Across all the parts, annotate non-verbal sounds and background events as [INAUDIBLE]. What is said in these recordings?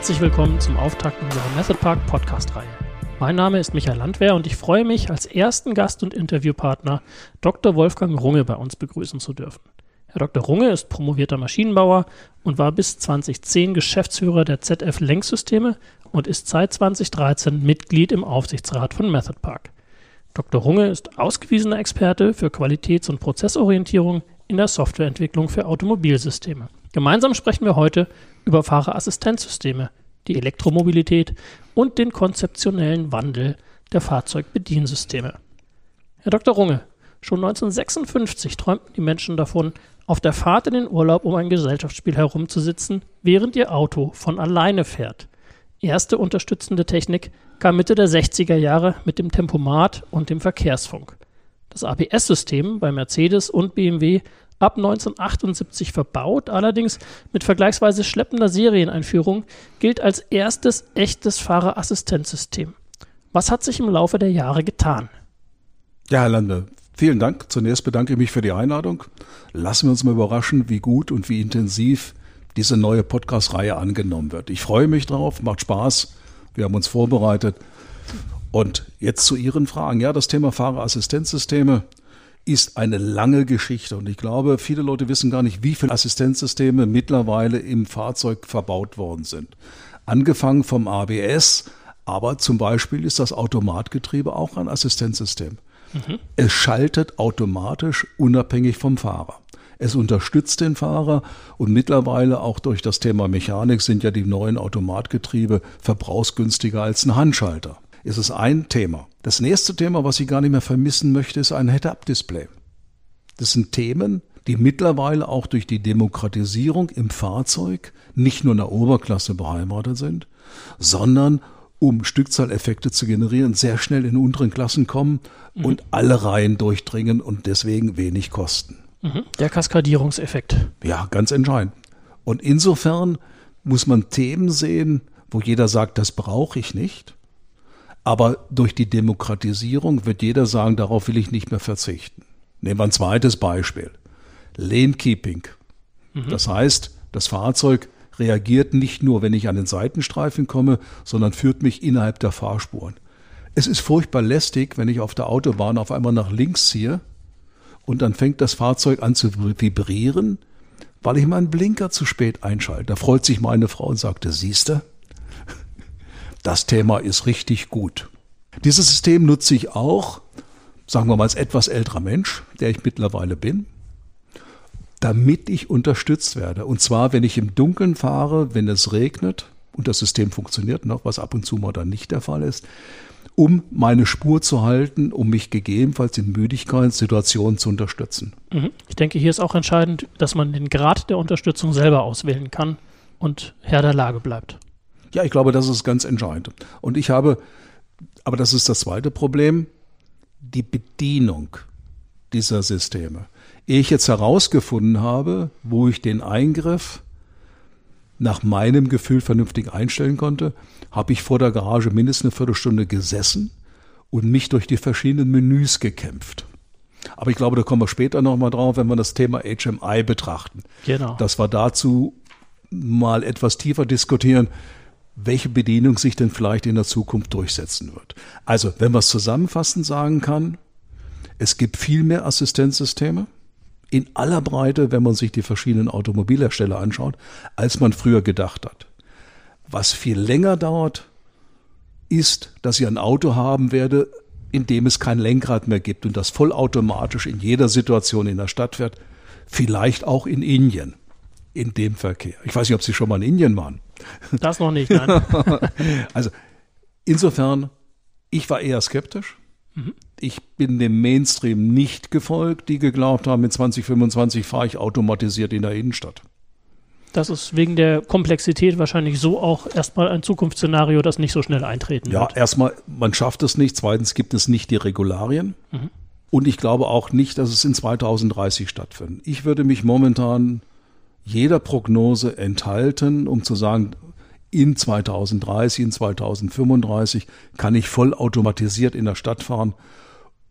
Herzlich willkommen zum Auftakt unserer Method Park Podcast-Reihe. Mein Name ist Michael Landwehr und ich freue mich, als ersten Gast und Interviewpartner Dr. Wolfgang Runge bei uns begrüßen zu dürfen. Herr Dr. Runge ist promovierter Maschinenbauer und war bis 2010 Geschäftsführer der ZF Lenksysteme und ist seit 2013 Mitglied im Aufsichtsrat von Method Park. Dr. Runge ist ausgewiesener Experte für Qualitäts- und Prozessorientierung in der Softwareentwicklung für Automobilsysteme. Gemeinsam sprechen wir heute über Fahrerassistenzsysteme, die Elektromobilität und den konzeptionellen Wandel der Fahrzeugbediensysteme. Herr Dr. Runge, schon 1956 träumten die Menschen davon, auf der Fahrt in den Urlaub um ein Gesellschaftsspiel herumzusitzen, während ihr Auto von alleine fährt. Erste unterstützende Technik kam Mitte der 60er Jahre mit dem Tempomat und dem Verkehrsfunk. Das ABS-System bei Mercedes und BMW ab 1978 verbaut, allerdings mit vergleichsweise schleppender Serieneinführung, gilt als erstes echtes Fahrerassistenzsystem. Was hat sich im Laufe der Jahre getan? Ja, Herr Lande, vielen Dank. Zunächst bedanke ich mich für die Einladung. Lassen wir uns mal überraschen, wie gut und wie intensiv diese neue Podcast-Reihe angenommen wird. Ich freue mich drauf, macht Spaß. Wir haben uns vorbereitet. Und jetzt zu Ihren Fragen. Ja, das Thema Fahrerassistenzsysteme ist eine lange Geschichte und ich glaube, viele Leute wissen gar nicht, wie viele Assistenzsysteme mittlerweile im Fahrzeug verbaut worden sind. Angefangen vom ABS, aber zum Beispiel ist das Automatgetriebe auch ein Assistenzsystem. Mhm. Es schaltet automatisch unabhängig vom Fahrer. Es unterstützt den Fahrer und mittlerweile auch durch das Thema Mechanik sind ja die neuen Automatgetriebe verbrauchsgünstiger als ein Handschalter ist es ein Thema. Das nächste Thema, was ich gar nicht mehr vermissen möchte, ist ein Head-Up-Display. Das sind Themen, die mittlerweile auch durch die Demokratisierung im Fahrzeug nicht nur in der Oberklasse beheimatet sind, sondern um Stückzahleffekte zu generieren, sehr schnell in unteren Klassen kommen mhm. und alle Reihen durchdringen und deswegen wenig kosten. Mhm. Der Kaskadierungseffekt. Ja, ganz entscheidend. Und insofern muss man Themen sehen, wo jeder sagt, das brauche ich nicht. Aber durch die Demokratisierung wird jeder sagen, darauf will ich nicht mehr verzichten. Nehmen wir ein zweites Beispiel. Lane Keeping. Mhm. Das heißt, das Fahrzeug reagiert nicht nur, wenn ich an den Seitenstreifen komme, sondern führt mich innerhalb der Fahrspuren. Es ist furchtbar lästig, wenn ich auf der Autobahn auf einmal nach links ziehe und dann fängt das Fahrzeug an zu vibrieren, weil ich meinen Blinker zu spät einschalte. Da freut sich meine Frau und sagte, siehste, das Thema ist richtig gut. Dieses System nutze ich auch, sagen wir mal als etwas älterer Mensch, der ich mittlerweile bin, damit ich unterstützt werde. Und zwar, wenn ich im Dunkeln fahre, wenn es regnet und das System funktioniert noch, was ab und zu mal dann nicht der Fall ist, um meine Spur zu halten, um mich gegebenenfalls in Müdigkeitssituationen zu unterstützen. Mhm. Ich denke, hier ist auch entscheidend, dass man den Grad der Unterstützung selber auswählen kann und Herr der Lage bleibt. Ja, ich glaube, das ist ganz entscheidend. Und ich habe, aber das ist das zweite Problem, die Bedienung dieser Systeme. Ehe ich jetzt herausgefunden habe, wo ich den Eingriff nach meinem Gefühl vernünftig einstellen konnte, habe ich vor der Garage mindestens eine Viertelstunde gesessen und mich durch die verschiedenen Menüs gekämpft. Aber ich glaube, da kommen wir später nochmal drauf, wenn wir das Thema HMI betrachten. Genau. Dass wir dazu mal etwas tiefer diskutieren, welche Bedienung sich denn vielleicht in der Zukunft durchsetzen wird. Also, wenn man es zusammenfassend sagen kann, es gibt viel mehr Assistenzsysteme in aller Breite, wenn man sich die verschiedenen Automobilhersteller anschaut, als man früher gedacht hat. Was viel länger dauert, ist, dass ich ein Auto haben werde, in dem es kein Lenkrad mehr gibt und das vollautomatisch in jeder Situation in der Stadt fährt, vielleicht auch in Indien in dem Verkehr. Ich weiß nicht, ob Sie schon mal in Indien waren. Das noch nicht, nein. [LAUGHS] also insofern, ich war eher skeptisch. Mhm. Ich bin dem Mainstream nicht gefolgt, die geglaubt haben, in 2025 fahre ich automatisiert in der Innenstadt. Das ist wegen der Komplexität wahrscheinlich so auch erstmal ein Zukunftsszenario, das nicht so schnell eintreten ja, wird. Ja, erstmal, man schafft es nicht. Zweitens gibt es nicht die Regularien. Mhm. Und ich glaube auch nicht, dass es in 2030 stattfindet. Ich würde mich momentan jeder Prognose enthalten, um zu sagen, in 2030, in 2035 kann ich vollautomatisiert in der Stadt fahren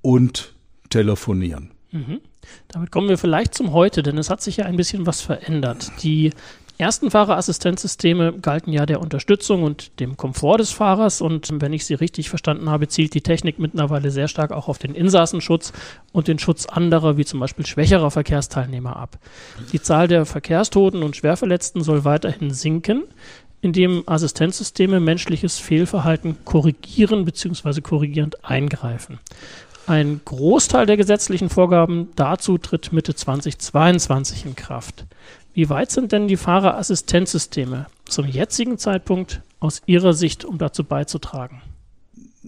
und telefonieren. Mhm. Damit kommen wir vielleicht zum Heute, denn es hat sich ja ein bisschen was verändert. Die ersten Fahrerassistenzsysteme galten ja der Unterstützung und dem Komfort des Fahrers. Und wenn ich Sie richtig verstanden habe, zielt die Technik mittlerweile sehr stark auch auf den Insassenschutz und den Schutz anderer, wie zum Beispiel schwächerer Verkehrsteilnehmer ab. Die Zahl der Verkehrstoten und Schwerverletzten soll weiterhin sinken indem Assistenzsysteme menschliches Fehlverhalten korrigieren bzw. korrigierend eingreifen. Ein Großteil der gesetzlichen Vorgaben dazu tritt Mitte 2022 in Kraft. Wie weit sind denn die Fahrerassistenzsysteme zum jetzigen Zeitpunkt aus Ihrer Sicht, um dazu beizutragen?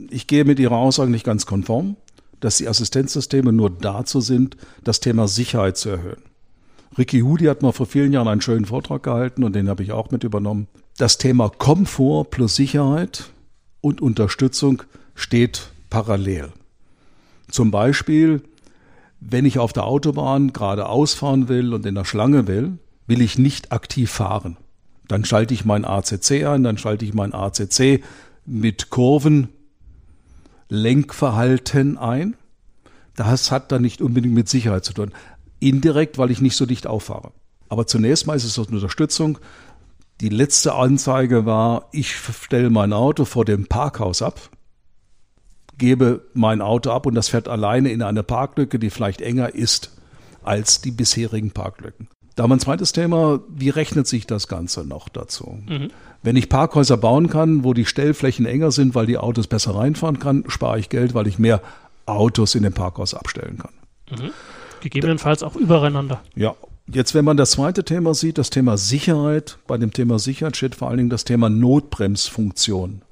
Ich gehe mit Ihrer Aussage nicht ganz konform, dass die Assistenzsysteme nur dazu sind, das Thema Sicherheit zu erhöhen. Ricky Hudi hat mal vor vielen Jahren einen schönen Vortrag gehalten und den habe ich auch mit übernommen. Das Thema Komfort plus Sicherheit und Unterstützung steht parallel. Zum Beispiel, wenn ich auf der Autobahn geradeaus fahren will und in der Schlange will, will ich nicht aktiv fahren. Dann schalte ich mein ACC ein, dann schalte ich mein ACC mit Kurven, Lenkverhalten ein. Das hat dann nicht unbedingt mit Sicherheit zu tun. Indirekt, weil ich nicht so dicht auffahre. Aber zunächst mal ist es eine Unterstützung. Die letzte Anzeige war, ich stelle mein Auto vor dem Parkhaus ab gebe mein Auto ab und das fährt alleine in eine Parklücke, die vielleicht enger ist als die bisherigen Parklücken. Da mein zweites Thema, wie rechnet sich das Ganze noch dazu? Mhm. Wenn ich Parkhäuser bauen kann, wo die Stellflächen enger sind, weil die Autos besser reinfahren kann, spare ich Geld, weil ich mehr Autos in dem Parkhaus abstellen kann. Mhm. Gegebenenfalls auch übereinander. Ja. Jetzt, wenn man das zweite Thema sieht, das Thema Sicherheit, bei dem Thema Sicherheit steht vor allen Dingen das Thema Notbremsfunktion.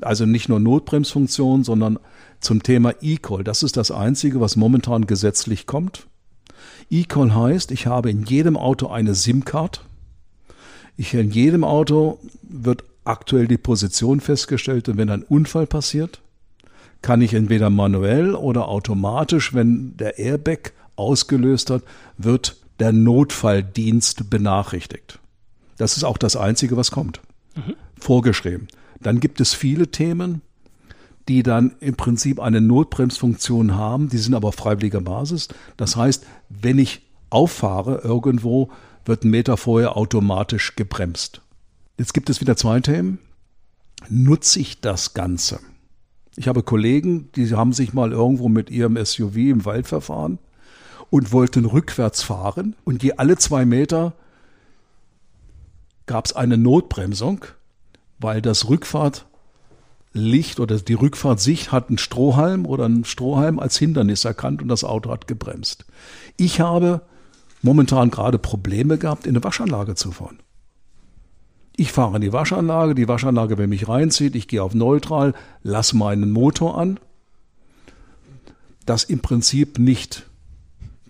Also nicht nur Notbremsfunktion, sondern zum Thema E-Call. Das ist das Einzige, was momentan gesetzlich kommt. E-Call heißt, ich habe in jedem Auto eine SIM-Card. Ich, in jedem Auto wird aktuell die Position festgestellt und wenn ein Unfall passiert, kann ich entweder manuell oder automatisch, wenn der Airbag ausgelöst hat, wird der Notfalldienst benachrichtigt. Das ist auch das Einzige, was kommt. Mhm. Vorgeschrieben. Dann gibt es viele Themen, die dann im Prinzip eine Notbremsfunktion haben, die sind aber freiwilliger Basis. Das heißt, wenn ich auffahre irgendwo, wird ein Meter vorher automatisch gebremst. Jetzt gibt es wieder zwei Themen. Nutze ich das Ganze? Ich habe Kollegen, die haben sich mal irgendwo mit ihrem SUV im Wald verfahren und wollten rückwärts fahren und je alle zwei Meter gab es eine Notbremsung weil das Rückfahrtlicht oder die Rückfahrtsicht hat einen Strohhalm oder einen Strohhalm als Hindernis erkannt und das Auto hat gebremst. Ich habe momentan gerade Probleme gehabt, in eine Waschanlage zu fahren. Ich fahre in die Waschanlage, die Waschanlage, wenn mich reinzieht, ich gehe auf Neutral, lasse meinen Motor an, dass im Prinzip nicht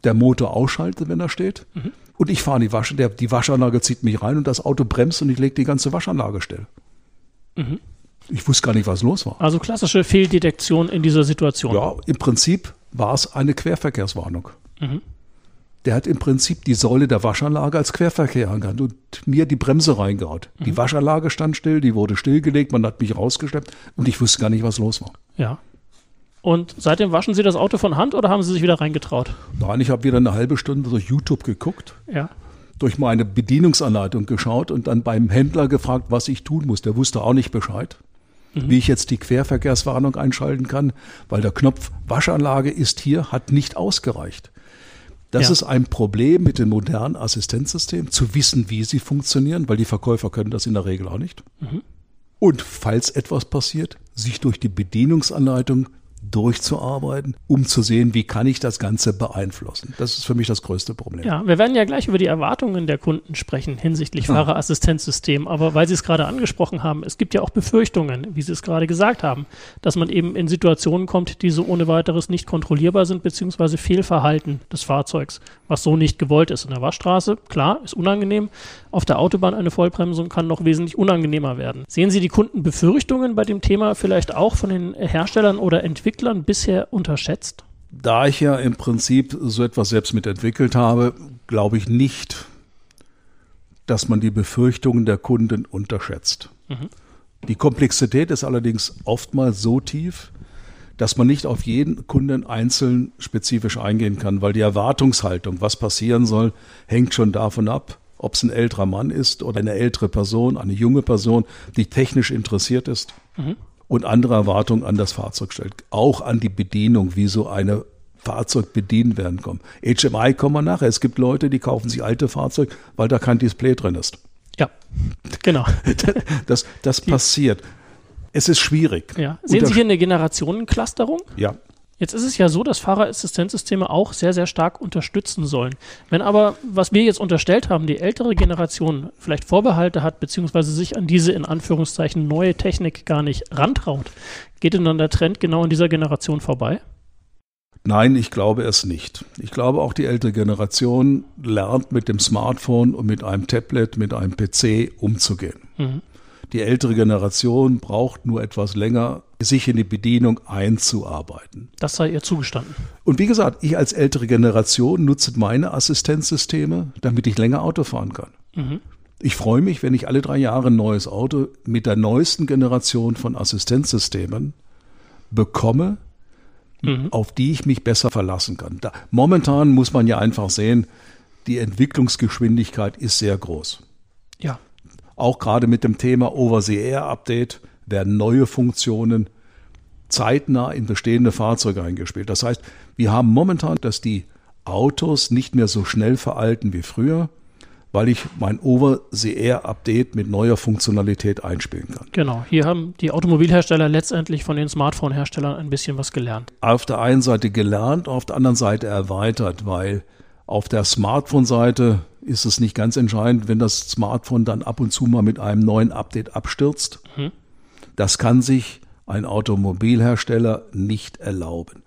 der Motor ausschaltet, wenn er steht. Mhm. Und ich fahre in die Waschanlage, die Waschanlage zieht mich rein und das Auto bremst und ich lege die ganze Waschanlage still. Mhm. Ich wusste gar nicht, was los war. Also klassische Fehldetektion in dieser Situation. Ja, im Prinzip war es eine Querverkehrswarnung. Mhm. Der hat im Prinzip die Säule der Waschanlage als Querverkehr angehabt und mir die Bremse reingehaut. Mhm. Die Waschanlage stand still, die wurde stillgelegt, man hat mich rausgeschleppt und ich wusste gar nicht, was los war. Ja. Und seitdem waschen Sie das Auto von Hand oder haben Sie sich wieder reingetraut? Nein, ich habe wieder eine halbe Stunde durch YouTube geguckt. Ja durch meine Bedienungsanleitung geschaut und dann beim Händler gefragt, was ich tun muss. Der wusste auch nicht Bescheid. Mhm. Wie ich jetzt die Querverkehrswarnung einschalten kann, weil der Knopf Waschanlage ist hier, hat nicht ausgereicht. Das ja. ist ein Problem mit den modernen Assistenzsystemen, zu wissen, wie sie funktionieren, weil die Verkäufer können das in der Regel auch nicht. Mhm. Und falls etwas passiert, sich durch die Bedienungsanleitung durchzuarbeiten, um zu sehen, wie kann ich das Ganze beeinflussen. Das ist für mich das größte Problem. Ja, wir werden ja gleich über die Erwartungen der Kunden sprechen hinsichtlich ja. Fahrerassistenzsystem. Aber weil Sie es gerade angesprochen haben, es gibt ja auch Befürchtungen, wie Sie es gerade gesagt haben, dass man eben in Situationen kommt, die so ohne weiteres nicht kontrollierbar sind, beziehungsweise Fehlverhalten des Fahrzeugs, was so nicht gewollt ist. In der Waschstraße, klar, ist unangenehm. Auf der Autobahn eine Vollbremsung kann noch wesentlich unangenehmer werden. Sehen Sie die Kunden Befürchtungen bei dem Thema vielleicht auch von den Herstellern oder Entwicklern? Entwicklern bisher unterschätzt? Da ich ja im Prinzip so etwas selbst mitentwickelt habe, glaube ich nicht, dass man die Befürchtungen der Kunden unterschätzt. Mhm. Die Komplexität ist allerdings oftmals so tief, dass man nicht auf jeden Kunden einzeln spezifisch eingehen kann, weil die Erwartungshaltung, was passieren soll, hängt schon davon ab, ob es ein älterer Mann ist oder eine ältere Person, eine junge Person, die technisch interessiert ist mhm. Und andere Erwartungen an das Fahrzeug stellt. Auch an die Bedienung, wie so eine Fahrzeug bedient werden kommen. HMI kommen wir nachher. Es gibt Leute, die kaufen sich alte Fahrzeuge, weil da kein Display drin ist. Ja, genau. [LAUGHS] das das passiert. Es ist schwierig. Ja. Sehen Sie hier eine Generationenclusterung? Ja. Jetzt ist es ja so, dass Fahrerassistenzsysteme auch sehr, sehr stark unterstützen sollen. Wenn aber, was wir jetzt unterstellt haben, die ältere Generation vielleicht Vorbehalte hat, beziehungsweise sich an diese in Anführungszeichen neue Technik gar nicht rantraut, geht denn dann der Trend genau in dieser Generation vorbei? Nein, ich glaube es nicht. Ich glaube auch die ältere Generation lernt mit dem Smartphone und mit einem Tablet, mit einem PC umzugehen. Mhm. Die ältere Generation braucht nur etwas länger, sich in die Bedienung einzuarbeiten. Das sei ihr zugestanden. Und wie gesagt, ich als ältere Generation nutze meine Assistenzsysteme, damit ich länger Auto fahren kann. Mhm. Ich freue mich, wenn ich alle drei Jahre ein neues Auto mit der neuesten Generation von Assistenzsystemen bekomme, mhm. auf die ich mich besser verlassen kann. Da, momentan muss man ja einfach sehen, die Entwicklungsgeschwindigkeit ist sehr groß. Ja. Auch gerade mit dem Thema Over-the-Air-Update werden neue Funktionen zeitnah in bestehende Fahrzeuge eingespielt. Das heißt, wir haben momentan, dass die Autos nicht mehr so schnell veralten wie früher, weil ich mein Over-the-Air-Update mit neuer Funktionalität einspielen kann. Genau, hier haben die Automobilhersteller letztendlich von den Smartphone-Herstellern ein bisschen was gelernt. Auf der einen Seite gelernt, auf der anderen Seite erweitert, weil auf der Smartphone-Seite ist es nicht ganz entscheidend, wenn das Smartphone dann ab und zu mal mit einem neuen Update abstürzt. Mhm. Das kann sich ein Automobilhersteller nicht erlauben,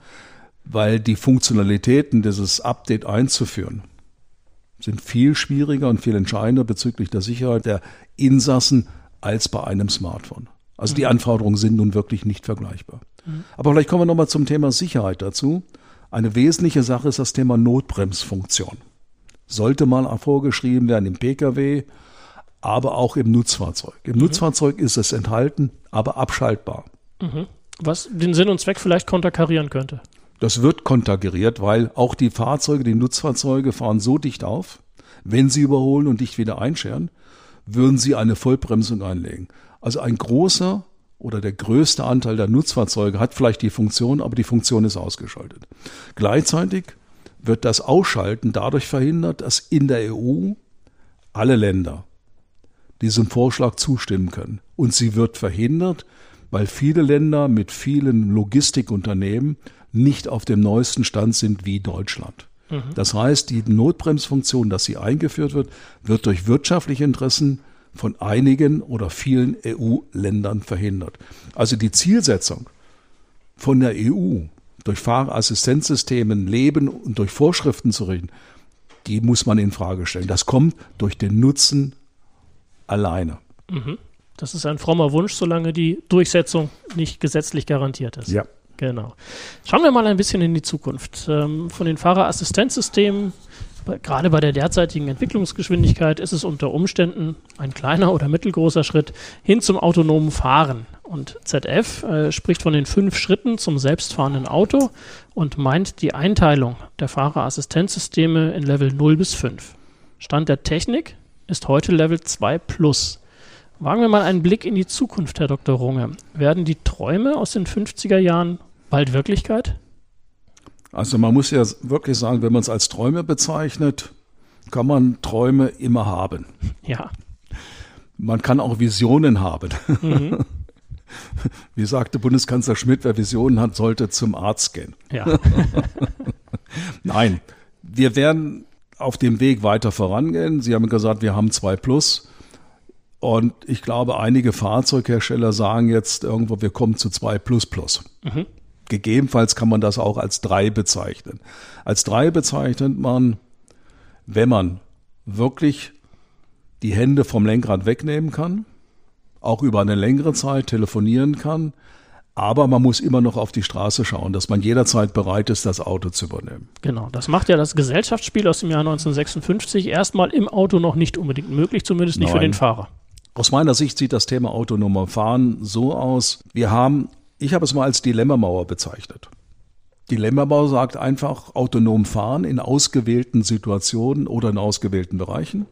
weil die Funktionalitäten dieses Update einzuführen sind viel schwieriger und viel entscheidender bezüglich der Sicherheit der Insassen als bei einem Smartphone. Also mhm. die Anforderungen sind nun wirklich nicht vergleichbar. Mhm. Aber vielleicht kommen wir nochmal zum Thema Sicherheit dazu. Eine wesentliche Sache ist das Thema Notbremsfunktion. Sollte mal vorgeschrieben werden im Pkw, aber auch im Nutzfahrzeug. Im mhm. Nutzfahrzeug ist es enthalten, aber abschaltbar. Mhm. Was den Sinn und Zweck vielleicht konterkarieren könnte. Das wird konterkariert, weil auch die Fahrzeuge, die Nutzfahrzeuge fahren so dicht auf, wenn sie überholen und dicht wieder einscheren, würden sie eine Vollbremsung einlegen. Also ein großer oder der größte Anteil der Nutzfahrzeuge hat vielleicht die Funktion, aber die Funktion ist ausgeschaltet. Gleichzeitig wird das Ausschalten dadurch verhindert, dass in der EU alle Länder diesem Vorschlag zustimmen können. Und sie wird verhindert, weil viele Länder mit vielen Logistikunternehmen nicht auf dem neuesten Stand sind wie Deutschland. Mhm. Das heißt, die Notbremsfunktion, dass sie eingeführt wird, wird durch wirtschaftliche Interessen von einigen oder vielen EU-Ländern verhindert. Also die Zielsetzung von der EU, durch Fahrerassistenzsystemen leben und durch Vorschriften zu reden, die muss man in Frage stellen. Das kommt durch den Nutzen alleine. Mhm. Das ist ein frommer Wunsch, solange die Durchsetzung nicht gesetzlich garantiert ist. Ja. Genau. Schauen wir mal ein bisschen in die Zukunft. Ähm, von den Fahrerassistenzsystemen, gerade bei der derzeitigen Entwicklungsgeschwindigkeit, ist es unter Umständen ein kleiner oder mittelgroßer Schritt hin zum autonomen Fahren. Und ZF äh, spricht von den fünf Schritten zum selbstfahrenden Auto und meint die Einteilung der Fahrerassistenzsysteme in Level 0 bis 5. Stand der Technik ist heute Level 2 Plus. Wagen wir mal einen Blick in die Zukunft, Herr Dr. Runge. Werden die Träume aus den 50er Jahren bald Wirklichkeit? Also man muss ja wirklich sagen, wenn man es als Träume bezeichnet, kann man Träume immer haben. Ja. Man kann auch Visionen haben. Mhm. Wie sagte Bundeskanzler Schmidt, wer Visionen hat, sollte zum Arzt gehen. Ja. [LAUGHS] Nein, wir werden auf dem Weg weiter vorangehen. Sie haben gesagt, wir haben zwei Plus. Und ich glaube, einige Fahrzeughersteller sagen jetzt irgendwo, wir kommen zu zwei Plus Plus. Mhm. Gegebenenfalls kann man das auch als drei bezeichnen. Als drei bezeichnet man, wenn man wirklich die Hände vom Lenkrad wegnehmen kann, auch über eine längere Zeit telefonieren kann, aber man muss immer noch auf die Straße schauen, dass man jederzeit bereit ist, das Auto zu übernehmen. Genau, das macht ja das Gesellschaftsspiel aus dem Jahr 1956 erstmal im Auto noch nicht unbedingt möglich, zumindest nicht Nein. für den Fahrer. Aus meiner Sicht sieht das Thema autonomer Fahren so aus. Wir haben, ich habe es mal als Dilemmamauer bezeichnet. Dilemmamauer sagt einfach autonom fahren in ausgewählten Situationen oder in ausgewählten Bereichen.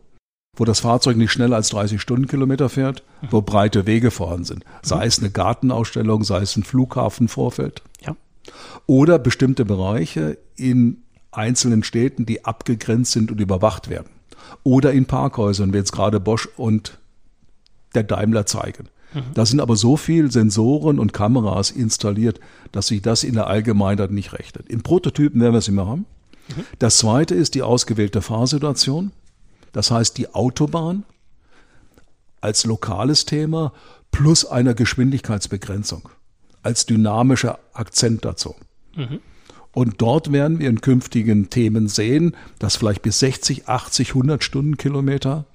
Wo das Fahrzeug nicht schneller als 30 Stundenkilometer fährt, wo breite Wege vorhanden sind. Sei es eine Gartenausstellung, sei es ein Flughafenvorfeld. Ja. Oder bestimmte Bereiche in einzelnen Städten, die abgegrenzt sind und überwacht werden. Oder in Parkhäusern, wie jetzt gerade Bosch und der Daimler zeigen. Da sind aber so viel Sensoren und Kameras installiert, dass sich das in der Allgemeinheit nicht rechnet. Im Prototypen werden wir es immer haben. Das zweite ist die ausgewählte Fahrsituation. Das heißt, die Autobahn als lokales Thema plus einer Geschwindigkeitsbegrenzung als dynamischer Akzent dazu. Und dort werden wir in künftigen Themen sehen, dass vielleicht bis 60, 80, 100 Stundenkilometer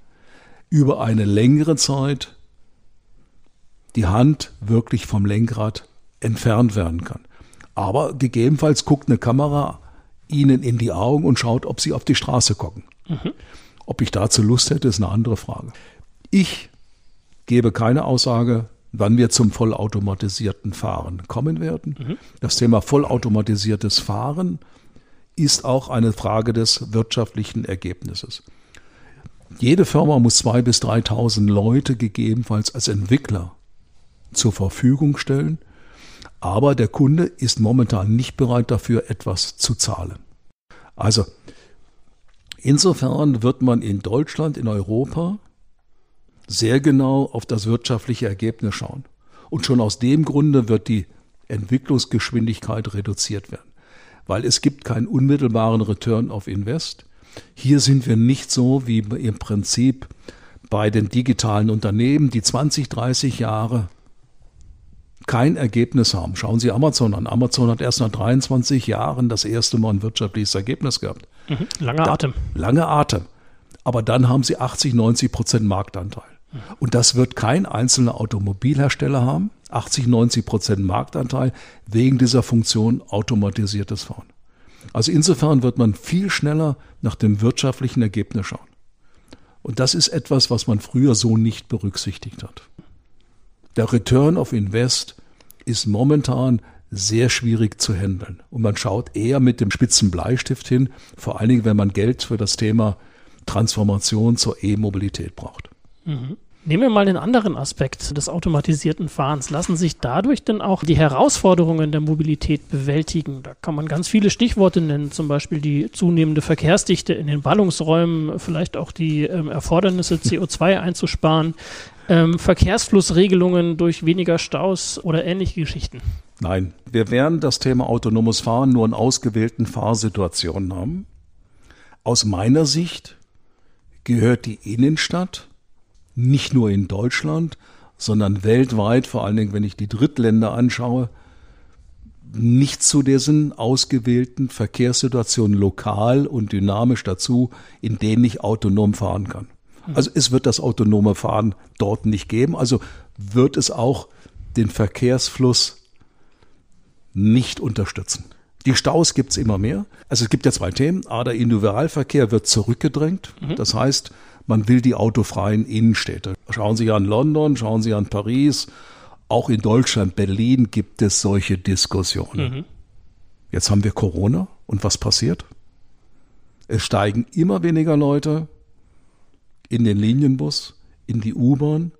über eine längere Zeit die Hand wirklich vom Lenkrad entfernt werden kann. Aber gegebenenfalls guckt eine Kamera Ihnen in die Augen und schaut, ob Sie auf die Straße gucken. Mhm. Ob ich dazu Lust hätte, ist eine andere Frage. Ich gebe keine Aussage, wann wir zum vollautomatisierten Fahren kommen werden. Mhm. Das Thema vollautomatisiertes Fahren ist auch eine Frage des wirtschaftlichen Ergebnisses. Jede Firma muss zwei bis 3.000 Leute gegebenenfalls als Entwickler zur Verfügung stellen. Aber der Kunde ist momentan nicht bereit dafür, etwas zu zahlen. Also insofern wird man in Deutschland, in Europa sehr genau auf das wirtschaftliche Ergebnis schauen. Und schon aus dem Grunde wird die Entwicklungsgeschwindigkeit reduziert werden. Weil es gibt keinen unmittelbaren Return of Invest. Hier sind wir nicht so wie im Prinzip bei den digitalen Unternehmen, die 20, 30 Jahre kein Ergebnis haben. Schauen Sie Amazon an. Amazon hat erst nach 23 Jahren das erste Mal ein wirtschaftliches Ergebnis gehabt. Mhm. Lange da, Atem. Lange Atem. Aber dann haben sie 80, 90 Prozent Marktanteil. Mhm. Und das wird kein einzelner Automobilhersteller haben. 80, 90 Prozent Marktanteil wegen dieser Funktion automatisiertes Fahren. Also insofern wird man viel schneller nach dem wirtschaftlichen Ergebnis schauen. Und das ist etwas, was man früher so nicht berücksichtigt hat. Der Return of Invest ist momentan sehr schwierig zu handeln. Und man schaut eher mit dem spitzen Bleistift hin, vor allen Dingen, wenn man Geld für das Thema Transformation zur E-Mobilität braucht. Mhm. Nehmen wir mal den anderen Aspekt des automatisierten Fahrens. Lassen sich dadurch denn auch die Herausforderungen der Mobilität bewältigen? Da kann man ganz viele Stichworte nennen, zum Beispiel die zunehmende Verkehrsdichte in den Ballungsräumen, vielleicht auch die ähm, Erfordernisse, [LAUGHS] CO2 einzusparen, ähm, Verkehrsflussregelungen durch weniger Staus oder ähnliche Geschichten? Nein, wir werden das Thema autonomes Fahren nur in ausgewählten Fahrsituationen haben. Aus meiner Sicht gehört die Innenstadt nicht nur in Deutschland, sondern weltweit, vor allen Dingen, wenn ich die Drittländer anschaue, nicht zu diesen ausgewählten Verkehrssituationen lokal und dynamisch dazu, in denen ich autonom fahren kann. Also es wird das autonome Fahren dort nicht geben. Also wird es auch den Verkehrsfluss nicht unterstützen. Die Staus gibt es immer mehr. Also es gibt ja zwei Themen. A, der Individualverkehr wird zurückgedrängt. Mhm. Das heißt, man will die autofreien Innenstädte. Schauen Sie an London, schauen Sie an Paris. Auch in Deutschland, Berlin gibt es solche Diskussionen. Mhm. Jetzt haben wir Corona und was passiert? Es steigen immer weniger Leute in den Linienbus, in die U-Bahn,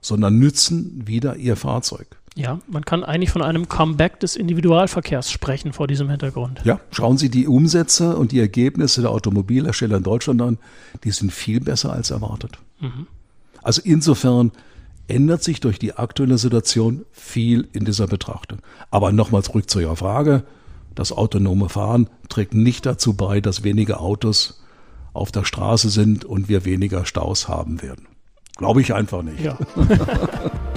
sondern nützen wieder ihr Fahrzeug. Ja, man kann eigentlich von einem Comeback des Individualverkehrs sprechen vor diesem Hintergrund. Ja, schauen Sie die Umsätze und die Ergebnisse der Automobilhersteller in Deutschland an, die sind viel besser als erwartet. Mhm. Also insofern ändert sich durch die aktuelle Situation viel in dieser Betrachtung. Aber nochmal zurück zu Ihrer Frage. Das autonome Fahren trägt nicht dazu bei, dass weniger Autos auf der Straße sind und wir weniger Staus haben werden. Glaube ich einfach nicht. Ja. [LAUGHS]